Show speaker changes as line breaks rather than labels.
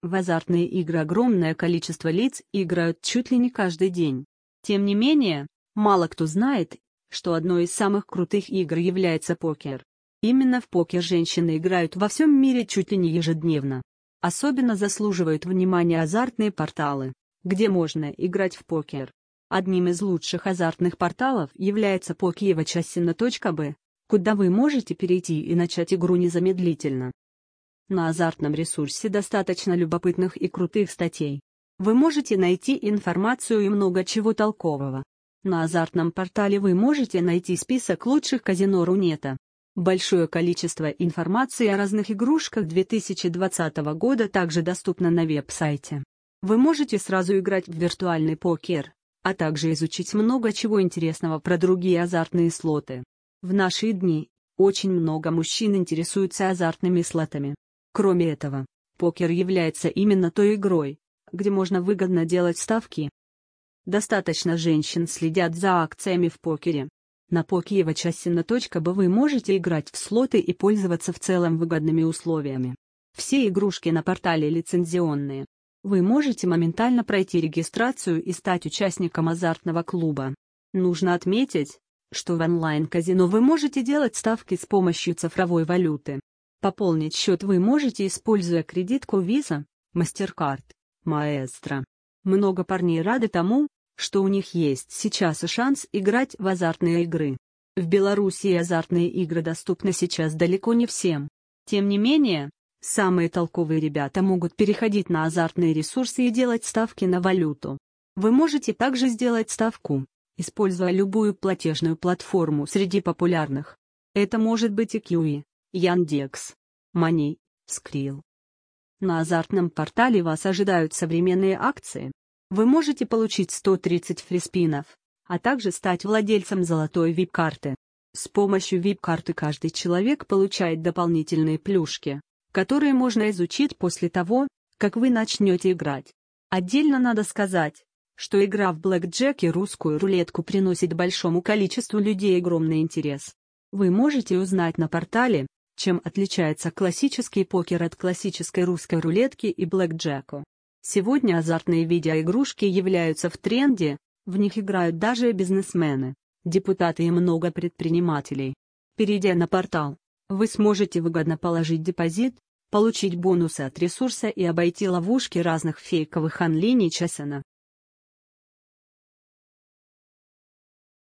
В азартные игры огромное количество лиц играют чуть ли не каждый день. Тем не менее, мало кто знает, что одной из самых крутых игр является покер. Именно в покер женщины играют во всем мире чуть ли не ежедневно. Особенно заслуживают внимания азартные порталы, где можно играть в покер. Одним из лучших азартных порталов является pokievachasina.b, куда вы можете перейти и начать игру незамедлительно. На азартном ресурсе достаточно любопытных и крутых статей. Вы можете найти информацию и много чего толкового. На азартном портале вы можете найти список лучших казино Рунета. Большое количество информации о разных игрушках 2020 года также доступно на веб-сайте. Вы можете сразу играть в виртуальный покер, а также изучить много чего интересного про другие азартные слоты. В наши дни, очень много мужчин интересуются азартными слотами. Кроме этого, покер является именно той игрой, где можно выгодно делать ставки. Достаточно женщин следят за акциями в покере. На pokievachasina.b вы можете играть в слоты и пользоваться в целом выгодными условиями. Все игрушки на портале лицензионные. Вы можете моментально пройти регистрацию и стать участником азартного клуба. Нужно отметить, что в онлайн-казино вы можете делать ставки с помощью цифровой валюты. Пополнить счет вы можете, используя кредитку Visa, MasterCard, Maestro. Много парней рады тому, что у них есть сейчас и шанс играть в азартные игры. В Беларуси азартные игры доступны сейчас далеко не всем. Тем не менее, самые толковые ребята могут переходить на азартные ресурсы и делать ставки на валюту. Вы можете также сделать ставку, используя любую платежную платформу среди популярных. Это может быть и Kiwi, Яндекс, Money, Skrill. На азартном портале вас ожидают современные акции, вы можете получить 130 фриспинов, а также стать владельцем золотой VIP-карты. С помощью VIP-карты каждый человек получает дополнительные плюшки, которые можно изучить после того, как вы начнете играть. Отдельно надо сказать, что игра в блэкджек и русскую рулетку приносит большому количеству людей огромный интерес. Вы можете узнать на портале, чем отличается классический покер от классической русской рулетки и блэкджеку. Сегодня азартные видеоигрушки являются в тренде, в них играют даже бизнесмены, депутаты и много предпринимателей. Перейдя на портал, вы сможете выгодно положить депозит, получить бонусы от ресурса и обойти ловушки разных фейковых онлиний Часана.